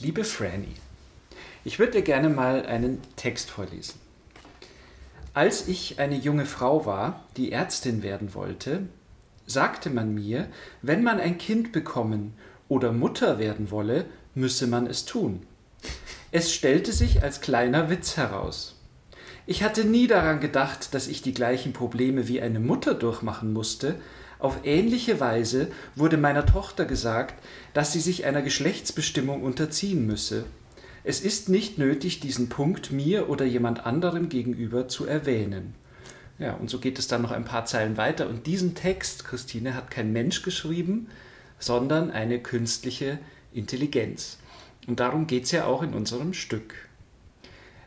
Liebe Franny, ich würde dir gerne mal einen Text vorlesen. Als ich eine junge Frau war, die Ärztin werden wollte, sagte man mir, wenn man ein Kind bekommen oder Mutter werden wolle, müsse man es tun. Es stellte sich als kleiner Witz heraus. Ich hatte nie daran gedacht, dass ich die gleichen Probleme wie eine Mutter durchmachen musste. Auf ähnliche Weise wurde meiner Tochter gesagt, dass sie sich einer Geschlechtsbestimmung unterziehen müsse. Es ist nicht nötig, diesen Punkt mir oder jemand anderem gegenüber zu erwähnen. Ja, und so geht es dann noch ein paar Zeilen weiter. Und diesen Text, Christine, hat kein Mensch geschrieben, sondern eine künstliche Intelligenz. Und darum geht es ja auch in unserem Stück.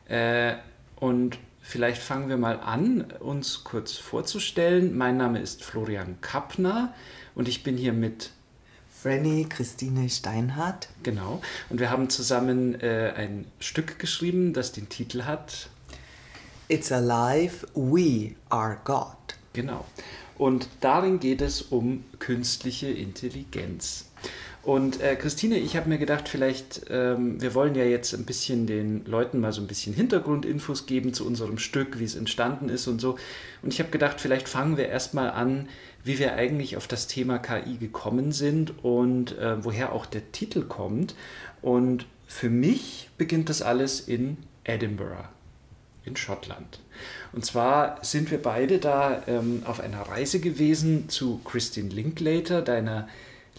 Äh, und vielleicht fangen wir mal an, uns kurz vorzustellen. Mein Name ist Florian Kappner und ich bin hier mit Franny Christine Steinhardt. Genau. Und wir haben zusammen äh, ein Stück geschrieben, das den Titel hat It's Alive, We Are God. Genau. Und darin geht es um künstliche Intelligenz. Und äh, Christine, ich habe mir gedacht, vielleicht, ähm, wir wollen ja jetzt ein bisschen den Leuten mal so ein bisschen Hintergrundinfos geben zu unserem Stück, wie es entstanden ist und so. Und ich habe gedacht, vielleicht fangen wir erstmal an, wie wir eigentlich auf das Thema KI gekommen sind und äh, woher auch der Titel kommt. Und für mich beginnt das alles in Edinburgh in Schottland. Und zwar sind wir beide da ähm, auf einer Reise gewesen zu Christine Linklater, deiner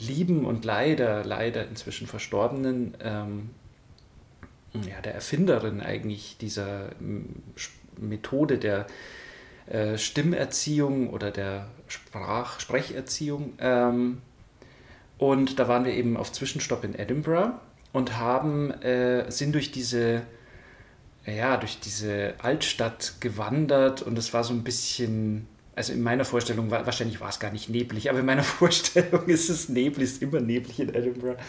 lieben und leider, leider inzwischen verstorbenen, ähm, ja, der Erfinderin eigentlich dieser Methode der äh, Stimmerziehung oder der Sprach Sprecherziehung. Ähm, und da waren wir eben auf Zwischenstopp in Edinburgh und haben, äh, sind durch diese ja, durch diese Altstadt gewandert und es war so ein bisschen, also in meiner Vorstellung, war, wahrscheinlich war es gar nicht neblig, aber in meiner Vorstellung ist es neblig, ist immer neblig in Edinburgh.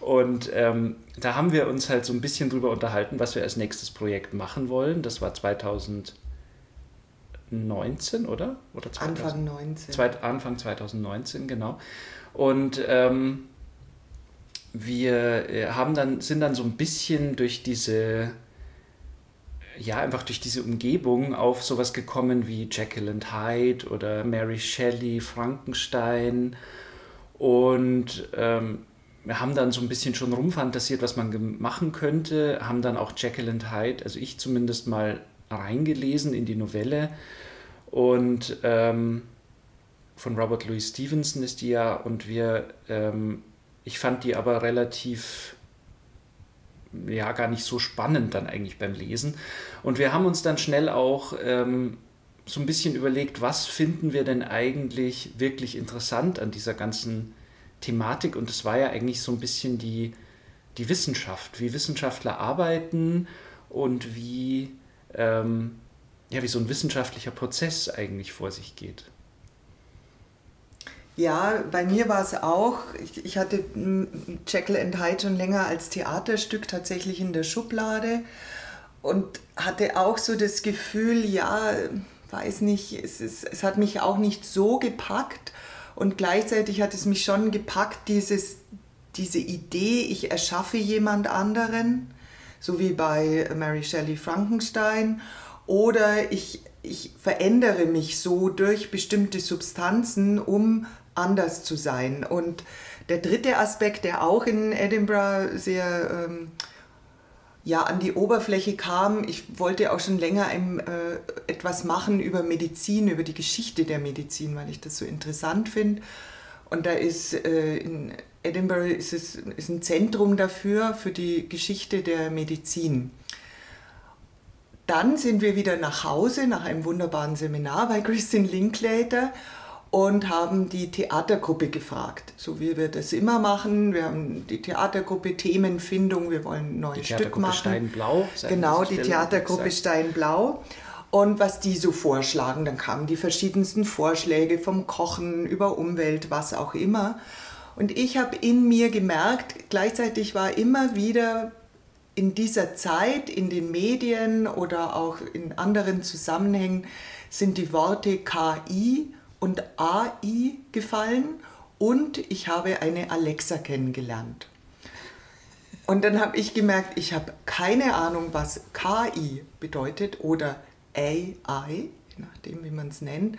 Und ähm, da haben wir uns halt so ein bisschen drüber unterhalten, was wir als nächstes Projekt machen wollen. Das war 2019, oder? oder 2000, Anfang 19. Zweit, Anfang 2019, genau. Und ähm, wir äh, haben dann, sind dann so ein bisschen durch diese ja, einfach durch diese Umgebung auf sowas gekommen wie Jekyll and Hyde oder Mary Shelley, Frankenstein. Und ähm, wir haben dann so ein bisschen schon rumfantasiert, was man machen könnte, haben dann auch Jekyll and Hyde, also ich zumindest mal reingelesen in die Novelle. Und ähm, von Robert Louis Stevenson ist die ja, und wir, ähm, ich fand die aber relativ ja gar nicht so spannend dann eigentlich beim Lesen. Und wir haben uns dann schnell auch ähm, so ein bisschen überlegt, was finden wir denn eigentlich wirklich interessant an dieser ganzen Thematik. Und es war ja eigentlich so ein bisschen die, die Wissenschaft, wie Wissenschaftler arbeiten und wie, ähm, ja, wie so ein wissenschaftlicher Prozess eigentlich vor sich geht. Ja, bei mir war es auch. Ich, ich hatte Jekyll and Hyde schon länger als Theaterstück tatsächlich in der Schublade und hatte auch so das Gefühl, ja, weiß nicht, es, ist, es hat mich auch nicht so gepackt und gleichzeitig hat es mich schon gepackt, dieses, diese Idee, ich erschaffe jemand anderen, so wie bei Mary Shelley Frankenstein, oder ich, ich verändere mich so durch bestimmte Substanzen, um anders zu sein. Und der dritte Aspekt, der auch in Edinburgh sehr ähm, ja, an die Oberfläche kam, ich wollte auch schon länger ein, äh, etwas machen über Medizin, über die Geschichte der Medizin, weil ich das so interessant finde. Und da ist äh, in Edinburgh ist es ist ein Zentrum dafür, für die Geschichte der Medizin. Dann sind wir wieder nach Hause nach einem wunderbaren Seminar bei Christine Linklater und haben die Theatergruppe gefragt, so wie wir das immer machen. Wir haben die Theatergruppe Themenfindung, wir wollen ein neues Stück machen. Steinblau. Genau, die Theatergruppe Steinblau. Und was die so vorschlagen, dann kamen die verschiedensten Vorschläge vom Kochen über Umwelt, was auch immer. Und ich habe in mir gemerkt, gleichzeitig war immer wieder in dieser Zeit in den Medien oder auch in anderen Zusammenhängen sind die Worte KI und AI gefallen und ich habe eine Alexa kennengelernt. Und dann habe ich gemerkt, ich habe keine Ahnung, was KI bedeutet oder AI, je nachdem, wie man es nennt.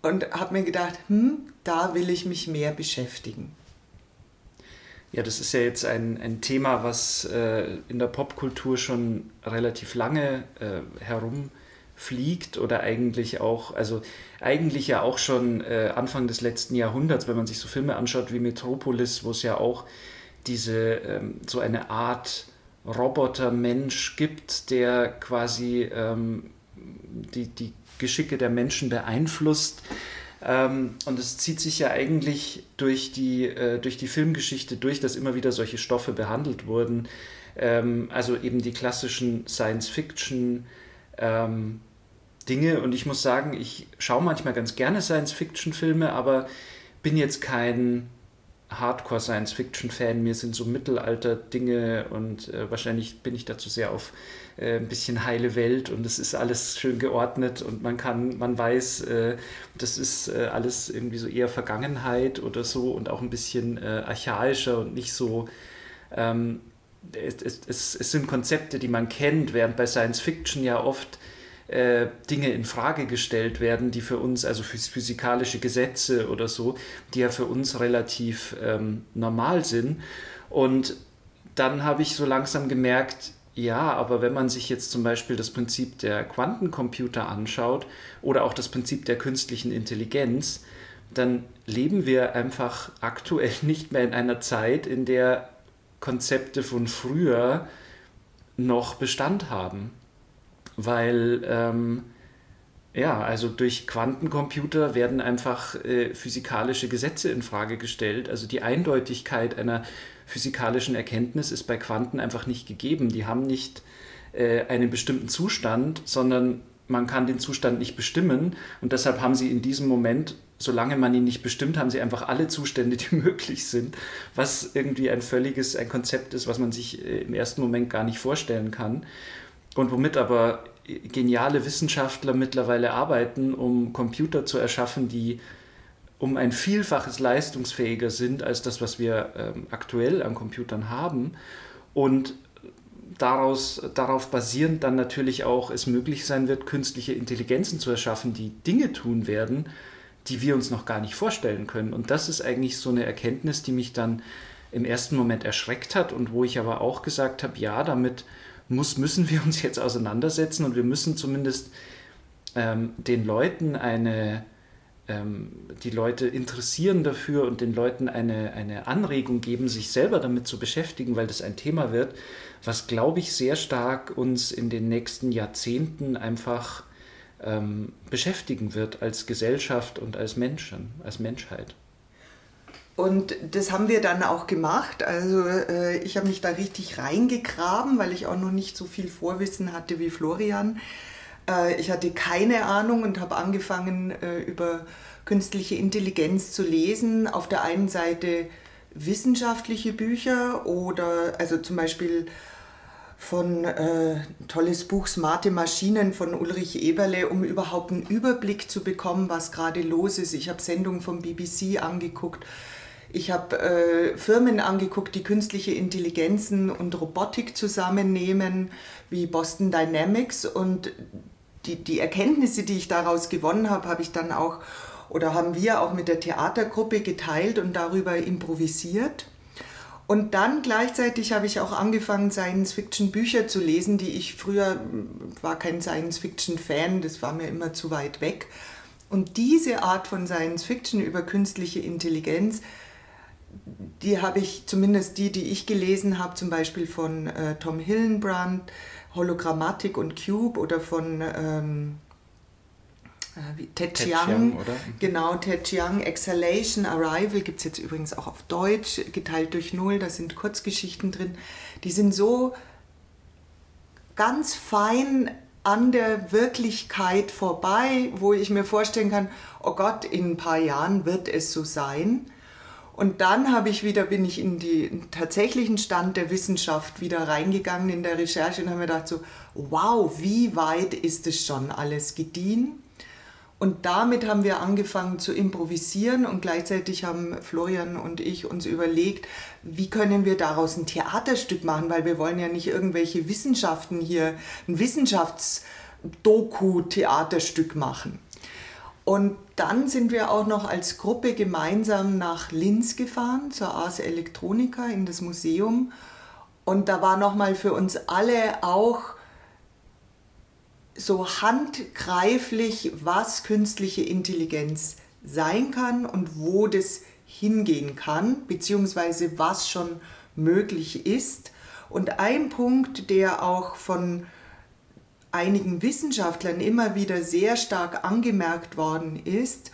Und habe mir gedacht, hm, da will ich mich mehr beschäftigen. Ja, das ist ja jetzt ein, ein Thema, was äh, in der Popkultur schon relativ lange äh, herumfliegt oder eigentlich auch, also eigentlich ja auch schon äh, Anfang des letzten Jahrhunderts, wenn man sich so Filme anschaut wie Metropolis, wo es ja auch diese ähm, so eine Art Roboter-Mensch gibt, der quasi ähm, die, die Geschicke der Menschen beeinflusst. Ähm, und es zieht sich ja eigentlich durch die, äh, durch die Filmgeschichte durch, dass immer wieder solche Stoffe behandelt wurden. Ähm, also eben die klassischen Science-Fiction. Ähm, Dinge und ich muss sagen, ich schaue manchmal ganz gerne Science-Fiction-Filme, aber bin jetzt kein Hardcore-Science-Fiction-Fan. Mir sind so Mittelalter-Dinge und äh, wahrscheinlich bin ich dazu sehr auf äh, ein bisschen heile Welt und es ist alles schön geordnet und man kann, man weiß, äh, das ist äh, alles irgendwie so eher Vergangenheit oder so und auch ein bisschen äh, archaischer und nicht so. Ähm, es, es, es sind Konzepte, die man kennt, während bei Science-Fiction ja oft äh, Dinge in Frage gestellt werden, die für uns, also physikalische Gesetze oder so, die ja für uns relativ ähm, normal sind. Und dann habe ich so langsam gemerkt, ja, aber wenn man sich jetzt zum Beispiel das Prinzip der Quantencomputer anschaut oder auch das Prinzip der künstlichen Intelligenz, dann leben wir einfach aktuell nicht mehr in einer Zeit, in der Konzepte von früher noch Bestand haben weil ähm, ja, also durch Quantencomputer werden einfach äh, physikalische Gesetze in Frage gestellt. Also die Eindeutigkeit einer physikalischen Erkenntnis ist bei Quanten einfach nicht gegeben. Die haben nicht äh, einen bestimmten Zustand, sondern man kann den Zustand nicht bestimmen und deshalb haben sie in diesem Moment, solange man ihn nicht bestimmt, haben sie einfach alle Zustände, die möglich sind, was irgendwie ein völliges, ein Konzept ist, was man sich äh, im ersten Moment gar nicht vorstellen kann und womit aber geniale Wissenschaftler mittlerweile arbeiten, um Computer zu erschaffen, die um ein Vielfaches leistungsfähiger sind als das, was wir ähm, aktuell an Computern haben. Und daraus, darauf basierend dann natürlich auch es möglich sein wird, künstliche Intelligenzen zu erschaffen, die Dinge tun werden, die wir uns noch gar nicht vorstellen können. Und das ist eigentlich so eine Erkenntnis, die mich dann im ersten Moment erschreckt hat und wo ich aber auch gesagt habe, ja, damit muss, müssen wir uns jetzt auseinandersetzen und wir müssen zumindest ähm, den Leuten eine, ähm, die Leute interessieren dafür und den Leuten eine, eine Anregung geben, sich selber damit zu beschäftigen, weil das ein Thema wird, was, glaube ich, sehr stark uns in den nächsten Jahrzehnten einfach ähm, beschäftigen wird als Gesellschaft und als Menschen, als Menschheit. Und das haben wir dann auch gemacht. Also äh, ich habe mich da richtig reingegraben, weil ich auch noch nicht so viel Vorwissen hatte wie Florian. Äh, ich hatte keine Ahnung und habe angefangen äh, über künstliche Intelligenz zu lesen. Auf der einen Seite wissenschaftliche Bücher oder also zum Beispiel von äh, tolles Buch Smarte Maschinen von Ulrich Eberle, um überhaupt einen Überblick zu bekommen, was gerade los ist. Ich habe Sendungen vom BBC angeguckt ich habe äh, Firmen angeguckt, die künstliche Intelligenzen und Robotik zusammennehmen, wie Boston Dynamics. Und die, die Erkenntnisse, die ich daraus gewonnen habe, habe ich dann auch oder haben wir auch mit der Theatergruppe geteilt und darüber improvisiert. Und dann gleichzeitig habe ich auch angefangen, Science-Fiction-Bücher zu lesen, die ich früher war kein Science-Fiction-Fan, das war mir immer zu weit weg. Und diese Art von Science-Fiction über künstliche Intelligenz die habe ich, zumindest die, die ich gelesen habe, zum Beispiel von äh, Tom Hillenbrand, Hologrammatik und Cube oder von ähm, äh, Ted, Ted Chiang, oder? Mhm. genau, Ted Chiang, Exhalation, Arrival, gibt es jetzt übrigens auch auf Deutsch, geteilt durch Null, da sind Kurzgeschichten drin, die sind so ganz fein an der Wirklichkeit vorbei, wo ich mir vorstellen kann, oh Gott, in ein paar Jahren wird es so sein. Und dann habe ich wieder, bin ich in den tatsächlichen Stand der Wissenschaft wieder reingegangen in der Recherche und habe mir gedacht so, wow, wie weit ist es schon alles gediehen? Und damit haben wir angefangen zu improvisieren und gleichzeitig haben Florian und ich uns überlegt, wie können wir daraus ein Theaterstück machen, weil wir wollen ja nicht irgendwelche Wissenschaften hier, ein Wissenschaftsdoku-Theaterstück machen. Und dann sind wir auch noch als Gruppe gemeinsam nach Linz gefahren, zur Ars Electronica in das Museum. Und da war nochmal für uns alle auch so handgreiflich, was künstliche Intelligenz sein kann und wo das hingehen kann, beziehungsweise was schon möglich ist. Und ein Punkt, der auch von einigen Wissenschaftlern immer wieder sehr stark angemerkt worden ist,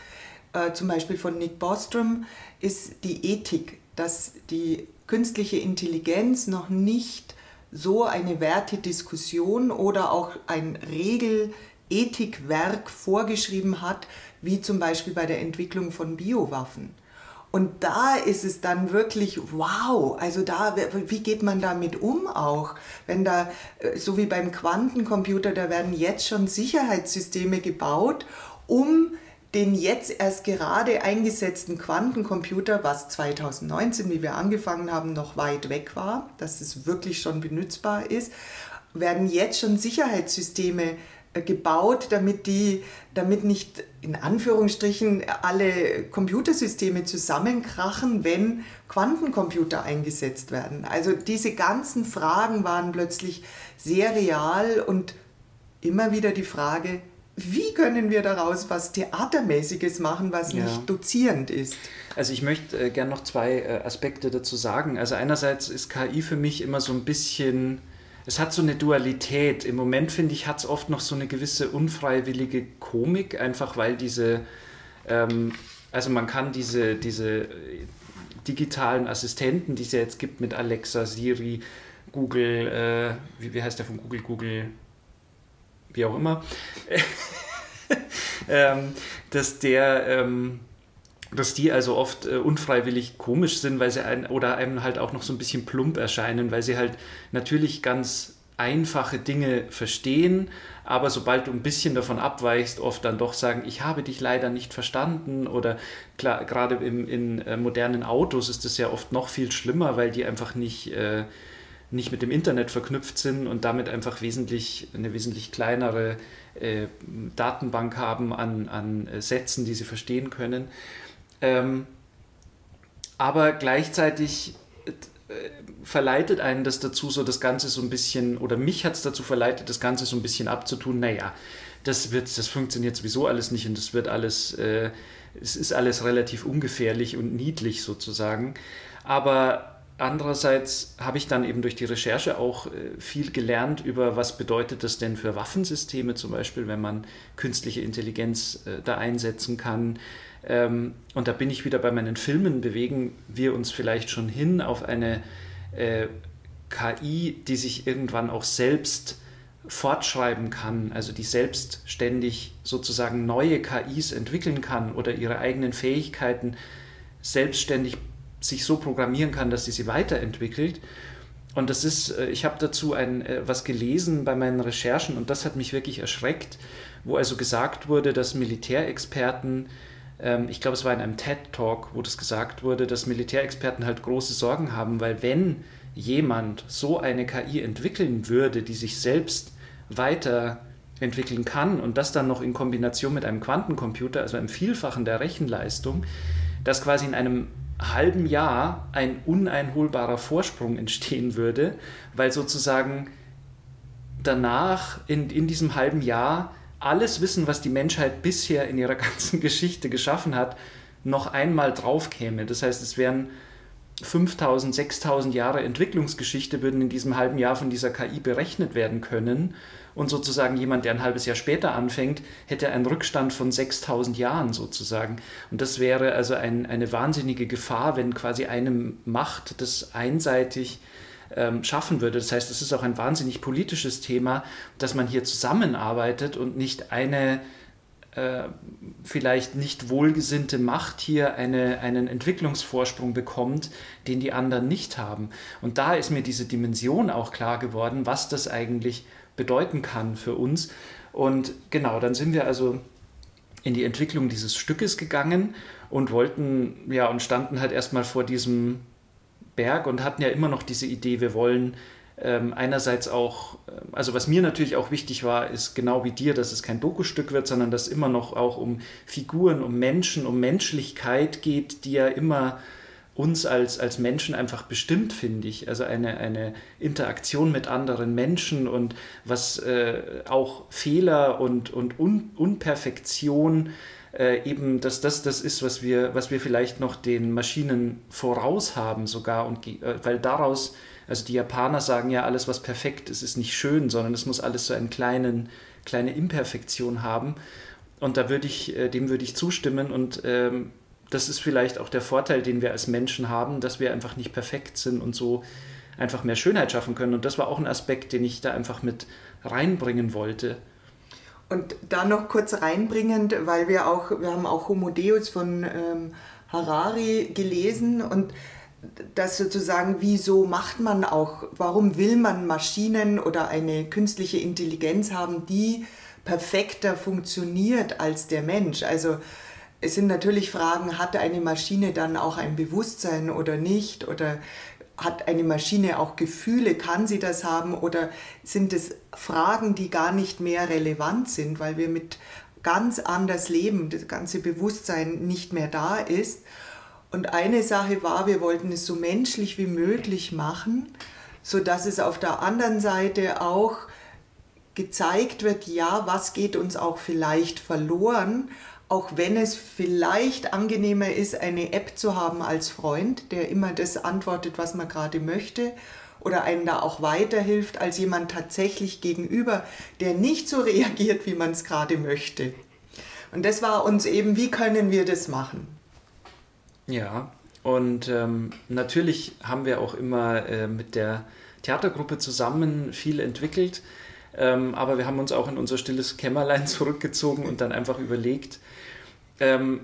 äh, zum Beispiel von Nick Bostrom, ist die Ethik, dass die künstliche Intelligenz noch nicht so eine Wertediskussion oder auch ein Regelethikwerk vorgeschrieben hat, wie zum Beispiel bei der Entwicklung von Biowaffen. Und da ist es dann wirklich wow, also da, wie geht man damit um auch? Wenn da, äh, so wie beim Quantencomputer, da werden jetzt schon Sicherheitssysteme gebaut, um den jetzt erst gerade eingesetzten Quantencomputer, was 2019, wie wir angefangen haben, noch weit weg war, dass es wirklich schon benutzbar ist, werden jetzt schon Sicherheitssysteme äh, gebaut, damit die, damit nicht in Anführungsstrichen alle Computersysteme zusammenkrachen, wenn Quantencomputer eingesetzt werden. Also diese ganzen Fragen waren plötzlich sehr real und immer wieder die Frage, wie können wir daraus was Theatermäßiges machen, was ja. nicht dozierend ist? Also ich möchte äh, gerne noch zwei äh, Aspekte dazu sagen. Also einerseits ist KI für mich immer so ein bisschen, es hat so eine Dualität. Im Moment finde ich, hat es oft noch so eine gewisse unfreiwillige Komik, einfach weil diese, ähm, also man kann diese, diese äh, digitalen Assistenten, die es ja jetzt gibt mit Alexa, Siri, Google, äh, wie, wie heißt der von Google? Google wie auch immer, ähm, dass der, ähm, dass die also oft äh, unfreiwillig komisch sind, weil sie ein, oder einem halt auch noch so ein bisschen plump erscheinen, weil sie halt natürlich ganz einfache Dinge verstehen, aber sobald du ein bisschen davon abweichst, oft dann doch sagen, ich habe dich leider nicht verstanden oder klar, gerade im, in äh, modernen Autos ist das ja oft noch viel schlimmer, weil die einfach nicht äh, nicht mit dem Internet verknüpft sind und damit einfach wesentlich eine wesentlich kleinere äh, Datenbank haben an, an äh, Sätzen, die sie verstehen können. Ähm, aber gleichzeitig äh, verleitet einen das dazu, so das Ganze so ein bisschen, oder mich hat es dazu verleitet, das Ganze so ein bisschen abzutun, naja, das wird, das funktioniert sowieso alles nicht und das wird alles, äh, es ist alles relativ ungefährlich und niedlich sozusagen. Aber Andererseits habe ich dann eben durch die Recherche auch äh, viel gelernt über, was bedeutet das denn für Waffensysteme zum Beispiel, wenn man künstliche Intelligenz äh, da einsetzen kann. Ähm, und da bin ich wieder bei meinen Filmen, bewegen wir uns vielleicht schon hin auf eine äh, KI, die sich irgendwann auch selbst fortschreiben kann, also die selbstständig sozusagen neue KIs entwickeln kann oder ihre eigenen Fähigkeiten selbstständig sich so programmieren kann, dass sie sie weiterentwickelt. Und das ist, äh, ich habe dazu ein, äh, was gelesen bei meinen Recherchen und das hat mich wirklich erschreckt, wo also gesagt wurde, dass Militärexperten, ähm, ich glaube es war in einem TED-Talk, wo das gesagt wurde, dass Militärexperten halt große Sorgen haben, weil wenn jemand so eine KI entwickeln würde, die sich selbst weiterentwickeln kann und das dann noch in Kombination mit einem Quantencomputer, also einem Vielfachen der Rechenleistung, dass quasi in einem halben Jahr ein uneinholbarer Vorsprung entstehen würde, weil sozusagen danach in, in diesem halben Jahr alles Wissen, was die Menschheit bisher in ihrer ganzen Geschichte geschaffen hat, noch einmal draufkäme. Das heißt, es wären 5000, 6000 Jahre Entwicklungsgeschichte würden in diesem halben Jahr von dieser KI berechnet werden können und sozusagen jemand, der ein halbes Jahr später anfängt, hätte einen Rückstand von 6000 Jahren sozusagen. Und das wäre also ein, eine wahnsinnige Gefahr, wenn quasi eine Macht das einseitig ähm, schaffen würde. Das heißt, es ist auch ein wahnsinnig politisches Thema, dass man hier zusammenarbeitet und nicht eine äh, vielleicht nicht wohlgesinnte Macht hier eine, einen Entwicklungsvorsprung bekommt, den die anderen nicht haben. Und da ist mir diese Dimension auch klar geworden, was das eigentlich bedeuten kann für uns. Und genau, dann sind wir also in die Entwicklung dieses Stückes gegangen und wollten, ja, und standen halt erstmal vor diesem Berg und hatten ja immer noch diese Idee, wir wollen ähm, einerseits auch, äh, also was mir natürlich auch wichtig war, ist genau wie dir, dass es kein Dokustück wird, sondern dass immer noch auch um Figuren, um Menschen, um Menschlichkeit geht, die ja immer uns als, als Menschen einfach bestimmt, finde ich. Also eine, eine Interaktion mit anderen Menschen und was äh, auch Fehler und, und Un Unperfektion äh, eben, dass das das ist, was wir, was wir vielleicht noch den Maschinen voraus haben sogar und äh, weil daraus, also die Japaner sagen ja, alles was perfekt ist, ist nicht schön, sondern es muss alles so eine kleine Imperfektion haben. Und da würde ich, äh, dem würde ich zustimmen und ähm, das ist vielleicht auch der Vorteil, den wir als Menschen haben, dass wir einfach nicht perfekt sind und so einfach mehr Schönheit schaffen können. Und das war auch ein Aspekt, den ich da einfach mit reinbringen wollte. Und da noch kurz reinbringend, weil wir auch, wir haben auch Homo Deus von ähm, Harari gelesen und das sozusagen, wieso macht man auch, warum will man Maschinen oder eine künstliche Intelligenz haben, die perfekter funktioniert als der Mensch? Also es sind natürlich Fragen, hat eine Maschine dann auch ein Bewusstsein oder nicht? Oder hat eine Maschine auch Gefühle? Kann sie das haben? Oder sind es Fragen, die gar nicht mehr relevant sind, weil wir mit ganz anders leben, das ganze Bewusstsein nicht mehr da ist? Und eine Sache war, wir wollten es so menschlich wie möglich machen, sodass es auf der anderen Seite auch gezeigt wird, ja, was geht uns auch vielleicht verloren, auch wenn es vielleicht angenehmer ist, eine App zu haben als Freund, der immer das antwortet, was man gerade möchte oder einen da auch weiterhilft, als jemand tatsächlich gegenüber, der nicht so reagiert, wie man es gerade möchte. Und das war uns eben, wie können wir das machen? Ja, und ähm, natürlich haben wir auch immer äh, mit der Theatergruppe zusammen viel entwickelt. Ähm, aber wir haben uns auch in unser stilles Kämmerlein zurückgezogen und dann einfach überlegt. Ähm,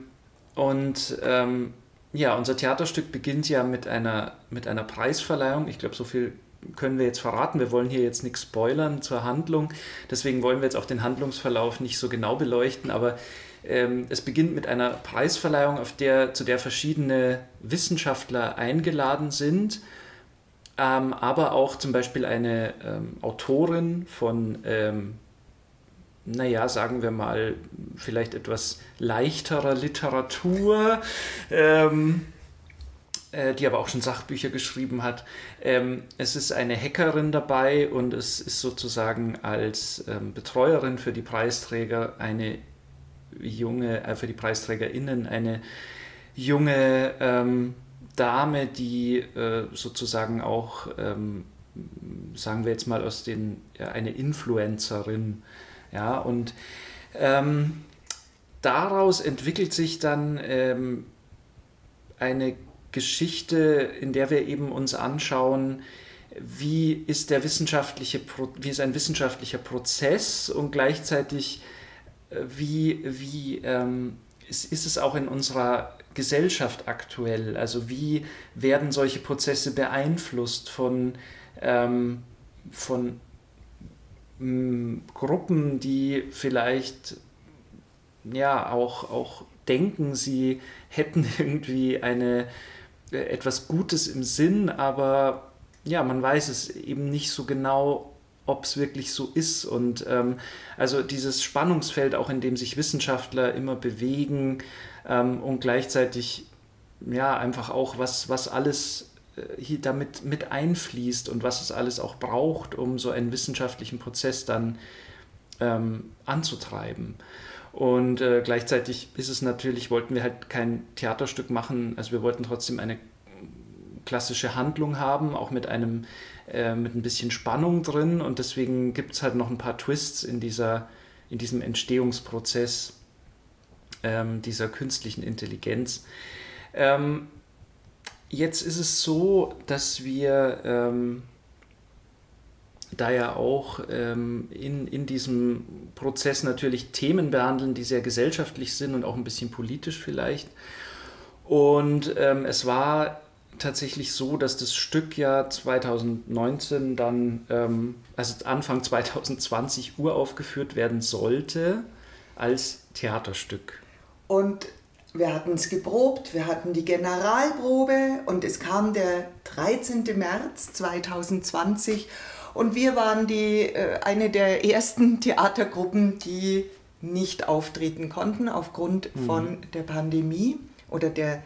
und ähm, ja, unser Theaterstück beginnt ja mit einer, mit einer Preisverleihung. Ich glaube, so viel können wir jetzt verraten. Wir wollen hier jetzt nichts spoilern zur Handlung. Deswegen wollen wir jetzt auch den Handlungsverlauf nicht so genau beleuchten. Aber ähm, es beginnt mit einer Preisverleihung, auf der, zu der verschiedene Wissenschaftler eingeladen sind ähm, aber auch zum Beispiel eine ähm, Autorin von, ähm, naja, sagen wir mal, vielleicht etwas leichterer Literatur, ähm, äh, die aber auch schon Sachbücher geschrieben hat. Ähm, es ist eine Hackerin dabei und es ist sozusagen als ähm, Betreuerin für die Preisträger eine junge, äh, für die PreisträgerInnen eine junge Dame, die äh, sozusagen auch, ähm, sagen wir jetzt mal aus den, ja, eine Influencerin, ja, und ähm, daraus entwickelt sich dann ähm, eine Geschichte, in der wir eben uns anschauen, wie ist der wissenschaftliche, wie ist ein wissenschaftlicher Prozess und gleichzeitig wie, wie ähm, ist, ist es auch in unserer Gesellschaft aktuell? Also wie werden solche Prozesse beeinflusst von, ähm, von m, Gruppen, die vielleicht ja auch, auch denken, sie hätten irgendwie eine, äh, etwas Gutes im Sinn, aber ja, man weiß es eben nicht so genau, ob es wirklich so ist. Und ähm, also dieses Spannungsfeld, auch in dem sich Wissenschaftler immer bewegen ähm, und gleichzeitig ja einfach auch, was, was alles äh, hier damit mit einfließt und was es alles auch braucht, um so einen wissenschaftlichen Prozess dann ähm, anzutreiben. Und äh, gleichzeitig ist es natürlich, wollten wir halt kein Theaterstück machen, also wir wollten trotzdem eine klassische Handlung haben, auch mit einem äh, mit ein bisschen Spannung drin und deswegen gibt es halt noch ein paar Twists in, dieser, in diesem Entstehungsprozess ähm, dieser künstlichen Intelligenz. Ähm, jetzt ist es so, dass wir ähm, da ja auch ähm, in, in diesem Prozess natürlich Themen behandeln, die sehr gesellschaftlich sind und auch ein bisschen politisch vielleicht. Und ähm, es war tatsächlich so, dass das Stück ja 2019 dann, ähm, also Anfang 2020 uraufgeführt werden sollte. als Theaterstück. Und wir hatten es geprobt, wir hatten die Generalprobe und es kam der 13. März 2020 und wir waren die, äh, eine der ersten Theatergruppen, die nicht auftreten konnten aufgrund mhm. von der Pandemie oder der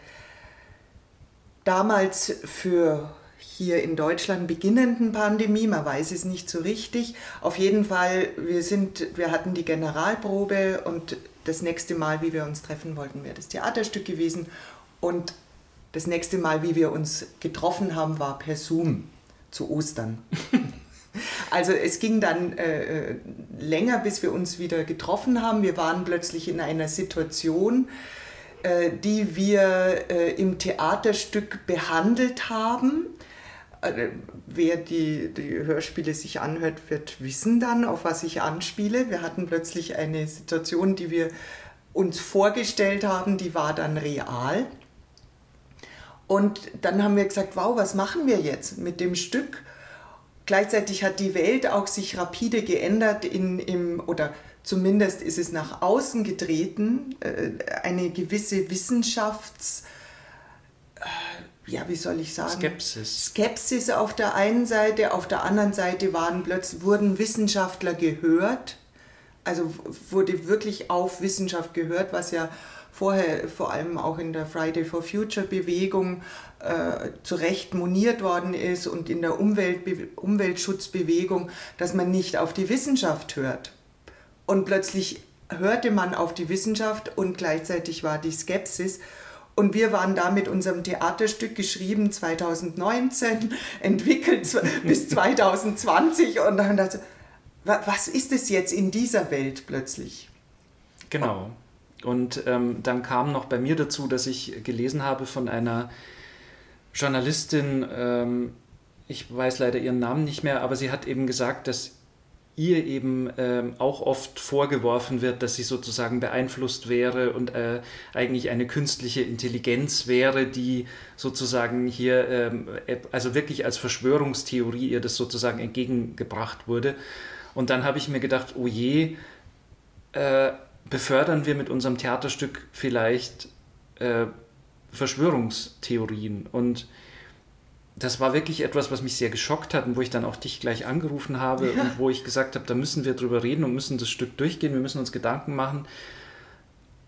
damals für hier in Deutschland beginnenden Pandemie, man weiß es nicht so richtig. Auf jeden Fall, wir, sind, wir hatten die Generalprobe und das nächste Mal, wie wir uns treffen wollten, wäre das Theaterstück gewesen. Und das nächste Mal, wie wir uns getroffen haben, war per Zoom zu Ostern. Also es ging dann äh, äh, länger, bis wir uns wieder getroffen haben. Wir waren plötzlich in einer Situation, äh, die wir äh, im Theaterstück behandelt haben. Äh, wer die, die Hörspiele sich anhört, wird wissen dann, auf was ich anspiele. Wir hatten plötzlich eine Situation, die wir uns vorgestellt haben, die war dann real. Und dann haben wir gesagt, wow, was machen wir jetzt mit dem Stück? Gleichzeitig hat die Welt auch sich rapide geändert in, im, oder zumindest ist es nach außen getreten, äh, eine gewisse Wissenschafts, äh, ja, wie soll ich sagen? Skepsis. Skepsis auf der einen Seite, auf der anderen Seite waren plötzlich, wurden Wissenschaftler gehört. Also wurde wirklich auf Wissenschaft gehört, was ja vorher vor allem auch in der Friday for Future Bewegung äh, zu Recht moniert worden ist und in der Umweltbe Umweltschutzbewegung, dass man nicht auf die Wissenschaft hört. Und plötzlich hörte man auf die Wissenschaft und gleichzeitig war die Skepsis. Und wir waren da mit unserem Theaterstück geschrieben 2019, entwickelt bis 2020 und dann dachte was ist es jetzt in dieser Welt plötzlich? Genau. Und ähm, dann kam noch bei mir dazu, dass ich gelesen habe von einer Journalistin, ähm, ich weiß leider ihren Namen nicht mehr, aber sie hat eben gesagt, dass ihr eben ähm, auch oft vorgeworfen wird, dass sie sozusagen beeinflusst wäre und äh, eigentlich eine künstliche Intelligenz wäre, die sozusagen hier, ähm, also wirklich als Verschwörungstheorie ihr das sozusagen entgegengebracht wurde. Und dann habe ich mir gedacht, oh je, äh, befördern wir mit unserem Theaterstück vielleicht äh, Verschwörungstheorien. Und das war wirklich etwas, was mich sehr geschockt hat und wo ich dann auch dich gleich angerufen habe ja. und wo ich gesagt habe, da müssen wir drüber reden und müssen das Stück durchgehen, wir müssen uns Gedanken machen.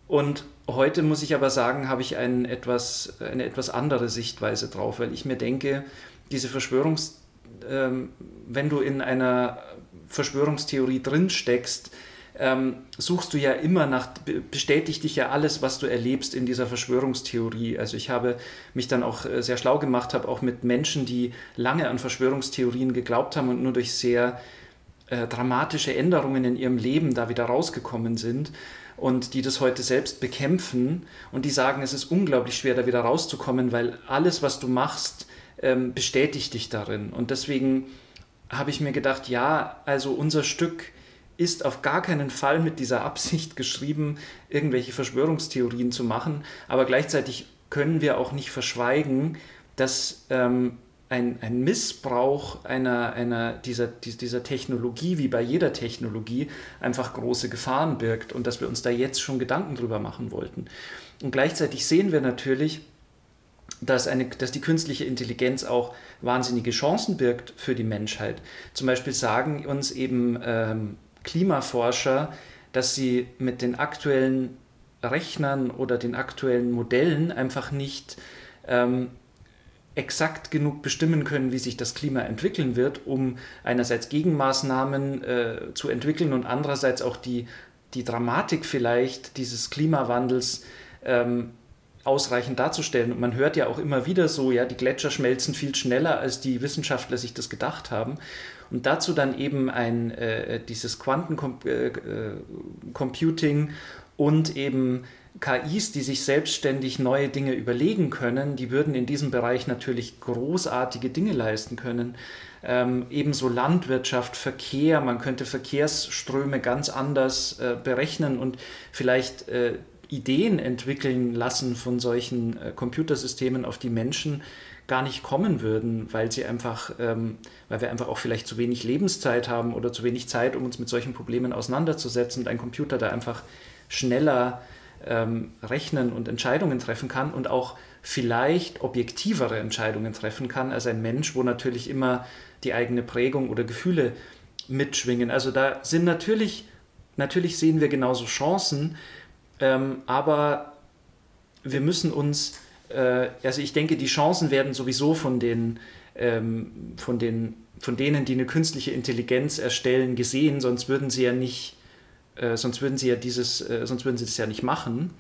Und heute muss ich aber sagen, habe ich ein etwas, eine etwas andere Sichtweise drauf, weil ich mir denke, diese Verschwörungs, ähm, wenn du in einer Verschwörungstheorie drin steckst, ähm, suchst du ja immer nach, bestätigt dich ja alles, was du erlebst in dieser Verschwörungstheorie. Also ich habe mich dann auch äh, sehr schlau gemacht, habe auch mit Menschen, die lange an Verschwörungstheorien geglaubt haben und nur durch sehr äh, dramatische Änderungen in ihrem Leben da wieder rausgekommen sind und die das heute selbst bekämpfen und die sagen, es ist unglaublich schwer, da wieder rauszukommen, weil alles, was du machst, ähm, bestätigt dich darin. Und deswegen habe ich mir gedacht, ja, also unser Stück ist auf gar keinen Fall mit dieser Absicht geschrieben, irgendwelche Verschwörungstheorien zu machen, aber gleichzeitig können wir auch nicht verschweigen, dass ähm, ein, ein, Missbrauch einer, einer dieser, dieser Technologie, wie bei jeder Technologie, einfach große Gefahren birgt und dass wir uns da jetzt schon Gedanken drüber machen wollten. Und gleichzeitig sehen wir natürlich, dass, eine, dass die künstliche Intelligenz auch wahnsinnige Chancen birgt für die Menschheit. Zum Beispiel sagen uns eben ähm, Klimaforscher, dass sie mit den aktuellen Rechnern oder den aktuellen Modellen einfach nicht ähm, exakt genug bestimmen können, wie sich das Klima entwickeln wird, um einerseits Gegenmaßnahmen äh, zu entwickeln und andererseits auch die, die Dramatik vielleicht dieses Klimawandels ähm, ausreichend darzustellen. Und man hört ja auch immer wieder so, ja, die Gletscher schmelzen viel schneller, als die Wissenschaftler sich das gedacht haben. Und dazu dann eben ein, äh, dieses Quantencomputing äh, äh und eben KIs, die sich selbstständig neue Dinge überlegen können, die würden in diesem Bereich natürlich großartige Dinge leisten können. Ähm, ebenso Landwirtschaft, Verkehr, man könnte Verkehrsströme ganz anders äh, berechnen und vielleicht äh, Ideen entwickeln lassen von solchen äh, Computersystemen, auf die Menschen gar nicht kommen würden, weil sie einfach, ähm, weil wir einfach auch vielleicht zu wenig Lebenszeit haben oder zu wenig Zeit, um uns mit solchen Problemen auseinanderzusetzen und ein Computer da einfach schneller ähm, rechnen und Entscheidungen treffen kann und auch vielleicht objektivere Entscheidungen treffen kann als ein Mensch, wo natürlich immer die eigene Prägung oder Gefühle mitschwingen. Also da sind natürlich, natürlich sehen wir genauso Chancen, ähm, aber wir müssen uns, äh, also ich denke, die Chancen werden sowieso von den, ähm, von den, von denen, die eine künstliche Intelligenz erstellen, gesehen, sonst würden sie ja nicht, äh, sonst würden sie ja dieses, äh, sonst würden sie das ja nicht machen.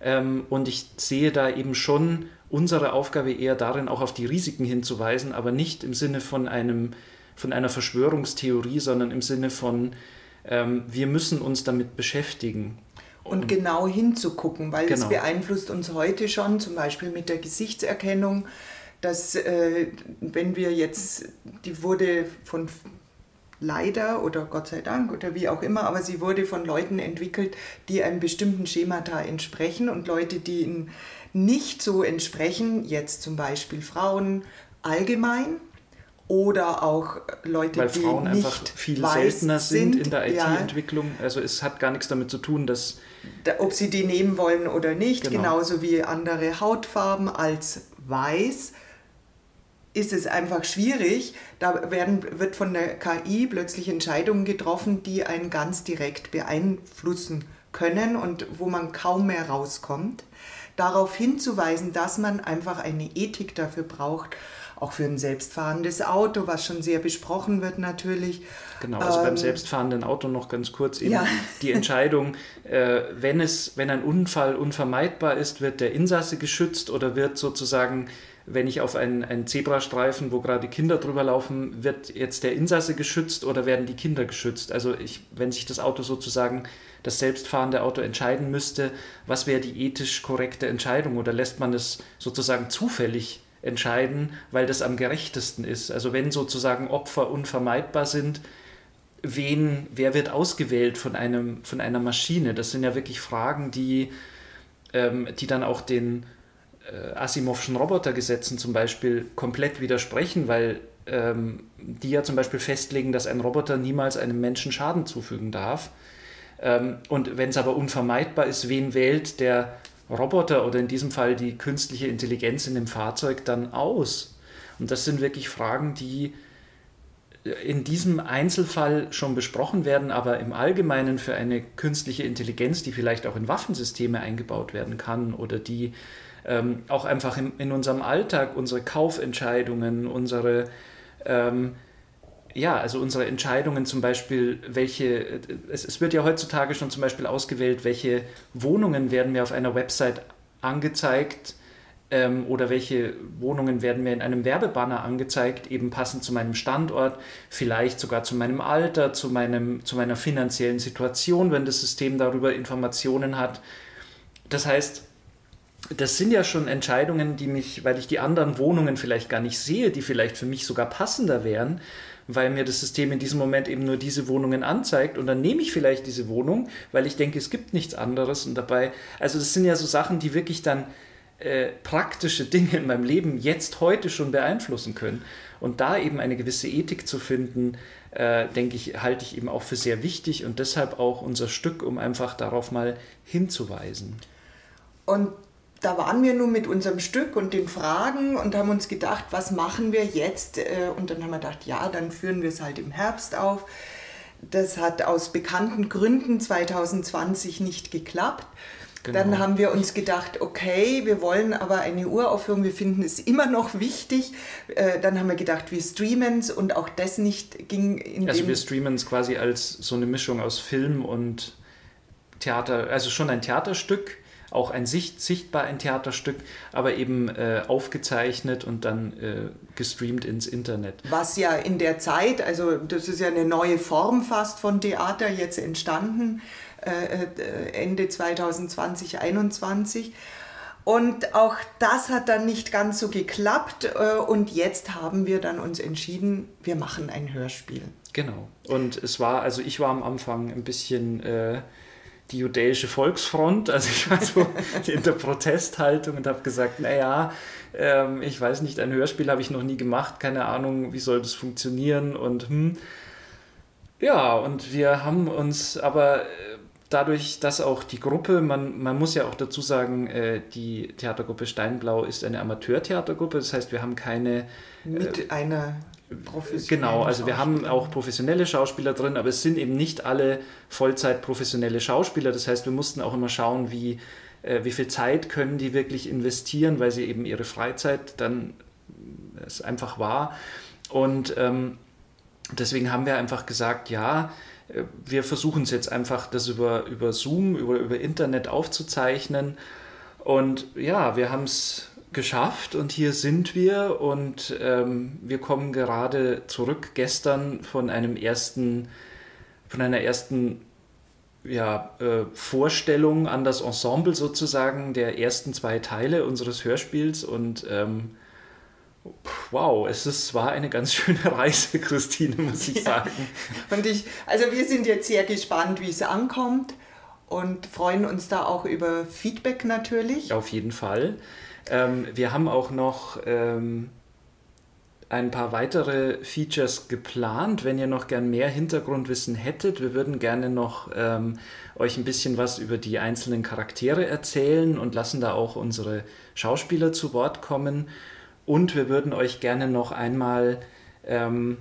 Ähm, und ich sehe da eben schon unsere Aufgabe eher darin, auch auf die Risiken hinzuweisen, aber nicht im Sinne von einem von einer Verschwörungstheorie, sondern im Sinne von, ähm, wir müssen uns damit beschäftigen. Und genau hinzugucken, weil genau. es beeinflusst uns heute schon, zum Beispiel mit der Gesichtserkennung, dass äh, wenn wir jetzt, die wurde von leider oder Gott sei Dank oder wie auch immer, aber sie wurde von Leuten entwickelt, die einem bestimmten Schemata entsprechen und Leute, die ihnen nicht so entsprechen, jetzt zum Beispiel Frauen allgemein, oder auch Leute, Weil Frauen die einfach viel seltener sind, in der IT-Entwicklung. Ja. Also es hat gar nichts damit zu tun, dass... Ob sie die nehmen wollen oder nicht, genau. genauso wie andere Hautfarben als weiß, ist es einfach schwierig. Da werden, wird von der KI plötzlich Entscheidungen getroffen, die einen ganz direkt beeinflussen können und wo man kaum mehr rauskommt. Darauf hinzuweisen, dass man einfach eine Ethik dafür braucht auch für ein selbstfahrendes Auto, was schon sehr besprochen wird natürlich. Genau, also ähm, beim selbstfahrenden Auto noch ganz kurz eben ja. die Entscheidung, äh, wenn, es, wenn ein Unfall unvermeidbar ist, wird der Insasse geschützt oder wird sozusagen wenn ich auf einen, einen Zebrastreifen, wo gerade Kinder drüber laufen, wird jetzt der Insasse geschützt oder werden die Kinder geschützt? Also ich, wenn sich das Auto sozusagen, das selbstfahrende Auto entscheiden müsste, was wäre die ethisch korrekte Entscheidung oder lässt man es sozusagen zufällig entscheiden, weil das am gerechtesten ist. Also wenn sozusagen Opfer unvermeidbar sind, wen, wer wird ausgewählt von, einem, von einer Maschine? Das sind ja wirklich Fragen, die, ähm, die dann auch den äh, Asimovschen Robotergesetzen zum Beispiel komplett widersprechen, weil ähm, die ja zum Beispiel festlegen, dass ein Roboter niemals einem Menschen Schaden zufügen darf. Ähm, und wenn es aber unvermeidbar ist, wen wählt der Roboter oder in diesem Fall die künstliche Intelligenz in dem Fahrzeug dann aus? Und das sind wirklich Fragen, die in diesem Einzelfall schon besprochen werden, aber im Allgemeinen für eine künstliche Intelligenz, die vielleicht auch in Waffensysteme eingebaut werden kann oder die ähm, auch einfach in, in, unserem Alltag unsere Kaufentscheidungen, unsere ähm, ja, also unsere Entscheidungen zum Beispiel, welche, es, es, wird ja heutzutage schon zum Beispiel ausgewählt, welche Wohnungen werden mir auf einer Website angezeigt ähm, oder welche Wohnungen werden mir in einem Werbebanner angezeigt, eben passend zu meinem Standort, vielleicht sogar zu meinem Alter, zu, meinem, zu meiner finanziellen Situation, wenn das System darüber Informationen hat. Das heißt, das sind ja schon Entscheidungen, die mich, weil ich die anderen Wohnungen vielleicht gar nicht sehe, die vielleicht für mich sogar passender wären, weil mir das System in diesem Moment eben nur diese Wohnungen anzeigt und dann nehme ich vielleicht diese Wohnung, weil ich denke, es gibt nichts anderes und dabei, also das sind ja so Sachen, die wirklich dann äh, praktische Dinge in meinem Leben jetzt heute schon beeinflussen können. Und da eben eine gewisse Ethik zu finden, äh, denke ich, halte ich eben auch für sehr wichtig und deshalb auch unser Stück, um einfach darauf mal hinzuweisen. Und da waren wir nun mit unserem Stück und den Fragen und haben uns gedacht, was machen wir jetzt? Äh, und dann haben wir gedacht, ja, dann führen wir es halt im Herbst auf. Das hat aus bekannten Gründen 2020 nicht geklappt. Genau. Dann haben wir uns gedacht, okay, wir wollen aber eine Uraufführung, wir finden es immer noch wichtig. Äh, dann haben wir gedacht, wir streamen es und auch das nicht ging in Also wir streamen es quasi als so eine Mischung aus Film und Theater, also schon ein Theaterstück auch ein sicht, sichtbar ein Theaterstück, aber eben äh, aufgezeichnet und dann äh, gestreamt ins Internet. Was ja in der Zeit, also das ist ja eine neue Form fast von Theater jetzt entstanden, äh, äh Ende 2020, 2021. Und auch das hat dann nicht ganz so geklappt. Äh, und jetzt haben wir dann uns entschieden, wir machen ein Hörspiel. Genau. Und es war, also ich war am Anfang ein bisschen äh, die jüdische Volksfront. Also ich war so in der Protesthaltung und habe gesagt, naja, ähm, ich weiß nicht, ein Hörspiel habe ich noch nie gemacht, keine Ahnung, wie soll das funktionieren und hm. Ja, und wir haben uns aber äh, dadurch, dass auch die Gruppe, man, man muss ja auch dazu sagen, äh, die Theatergruppe Steinblau ist eine Amateurtheatergruppe, das heißt, wir haben keine... Äh, Mit einer Genau, also wir haben auch professionelle Schauspieler drin, aber es sind eben nicht alle Vollzeit professionelle Schauspieler. Das heißt, wir mussten auch immer schauen, wie, äh, wie viel Zeit können die wirklich investieren, weil sie eben ihre Freizeit dann es einfach war. Und ähm, deswegen haben wir einfach gesagt, ja, äh, wir versuchen es jetzt einfach, das über, über Zoom, über, über Internet aufzuzeichnen. Und ja, wir haben es geschafft und hier sind wir und ähm, wir kommen gerade zurück gestern von einem ersten, von einer ersten ja, äh, Vorstellung an das Ensemble sozusagen der ersten zwei Teile unseres Hörspiels und ähm, wow, es ist, war eine ganz schöne Reise, Christine, muss ich ja. sagen. Und ich, also wir sind jetzt sehr gespannt, wie es ankommt und freuen uns da auch über Feedback natürlich. Auf jeden Fall. Ähm, wir haben auch noch ähm, ein paar weitere Features geplant, wenn ihr noch gern mehr Hintergrundwissen hättet. Wir würden gerne noch ähm, euch ein bisschen was über die einzelnen Charaktere erzählen und lassen da auch unsere Schauspieler zu Wort kommen. Und wir würden euch gerne noch einmal ähm,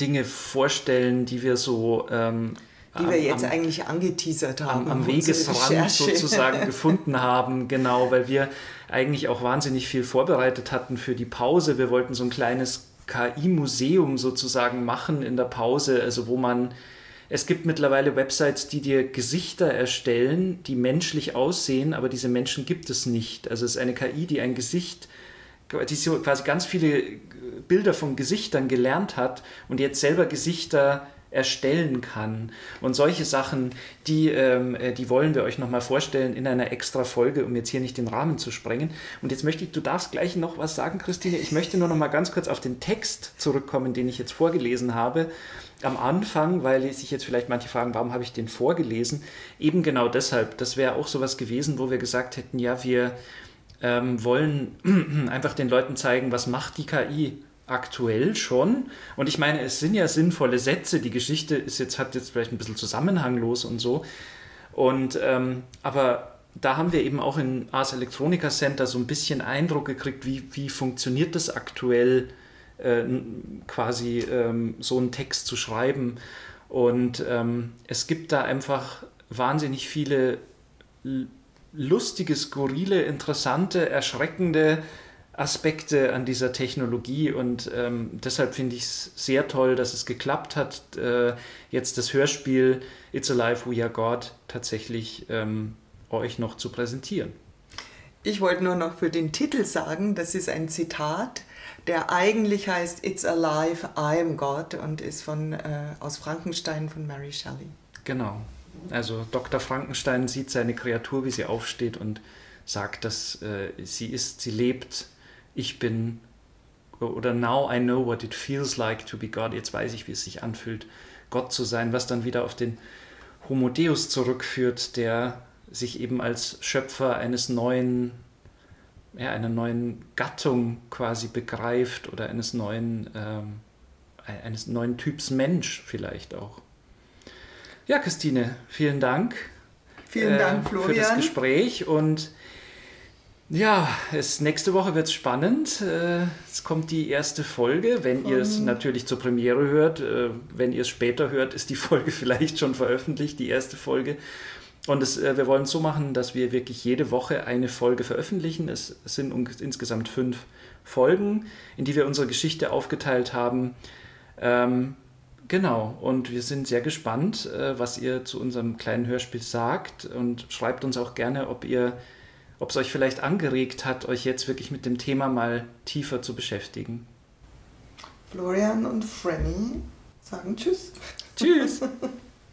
Dinge vorstellen, die wir so ähm, die wir jetzt am, eigentlich angeteasert haben. Am, am Wegesrand sozusagen gefunden haben, genau, weil wir eigentlich auch wahnsinnig viel vorbereitet hatten für die Pause. Wir wollten so ein kleines KI-Museum sozusagen machen in der Pause, also wo man es gibt mittlerweile Websites, die dir Gesichter erstellen, die menschlich aussehen, aber diese Menschen gibt es nicht. Also es ist eine KI, die ein Gesicht, die so quasi ganz viele Bilder von Gesichtern gelernt hat und jetzt selber Gesichter erstellen kann. Und solche Sachen, die, ähm, äh, die wollen wir euch nochmal vorstellen in einer extra Folge, um jetzt hier nicht den Rahmen zu sprengen. Und jetzt möchte ich, du darfst gleich noch was sagen, Christine. Ich möchte nur noch mal ganz kurz auf den Text zurückkommen, den ich jetzt vorgelesen habe. Am Anfang, weil sich jetzt vielleicht manche fragen, warum habe ich den vorgelesen? Eben genau deshalb. Das wäre auch sowas gewesen, wo wir gesagt hätten, ja, wir ähm, wollen einfach den Leuten zeigen, was macht die KI aktuell schon. Und ich meine, es sind ja sinnvolle Sätze. Die Geschichte ist jetzt, hat jetzt vielleicht ein bisschen zusammenhanglos und so. Und ähm, aber da haben wir eben auch in Ars Electronica Center so ein bisschen Eindruck gekriegt, wie, wie funktioniert das aktuell, äh, quasi ähm, so einen Text zu schreiben. Und ähm, es gibt da einfach wahnsinnig viele lustige, skurrile, interessante, erschreckende Aspekte an dieser Technologie und ähm, deshalb finde ich es sehr toll, dass es geklappt hat, äh, jetzt das Hörspiel It's Alive, We Are God tatsächlich ähm, euch noch zu präsentieren. Ich wollte nur noch für den Titel sagen, das ist ein Zitat, der eigentlich heißt It's Alive, I am God und ist von, äh, aus Frankenstein von Mary Shelley. Genau. Also Dr. Frankenstein sieht seine Kreatur, wie sie aufsteht und sagt, dass äh, sie ist, sie lebt ich bin oder now I know what it feels like to be God. Jetzt weiß ich, wie es sich anfühlt, Gott zu sein, was dann wieder auf den Homo Deus zurückführt, der sich eben als Schöpfer eines neuen, ja, einer neuen Gattung quasi begreift oder eines neuen, ähm, eines neuen Typs Mensch vielleicht auch. Ja, Christine, vielen Dank. Vielen Dank, Florian. Für das Gespräch und ja, es, nächste Woche wird es spannend. Äh, es kommt die erste Folge. Wenn ihr es natürlich zur Premiere hört, äh, wenn ihr es später hört, ist die Folge vielleicht schon veröffentlicht, die erste Folge. Und es, äh, wir wollen es so machen, dass wir wirklich jede Woche eine Folge veröffentlichen. Es, es sind um, insgesamt fünf Folgen, in die wir unsere Geschichte aufgeteilt haben. Ähm, genau, und wir sind sehr gespannt, was ihr zu unserem kleinen Hörspiel sagt. Und schreibt uns auch gerne, ob ihr ob es euch vielleicht angeregt hat, euch jetzt wirklich mit dem Thema mal tiefer zu beschäftigen. Florian und Franny sagen Tschüss. Tschüss.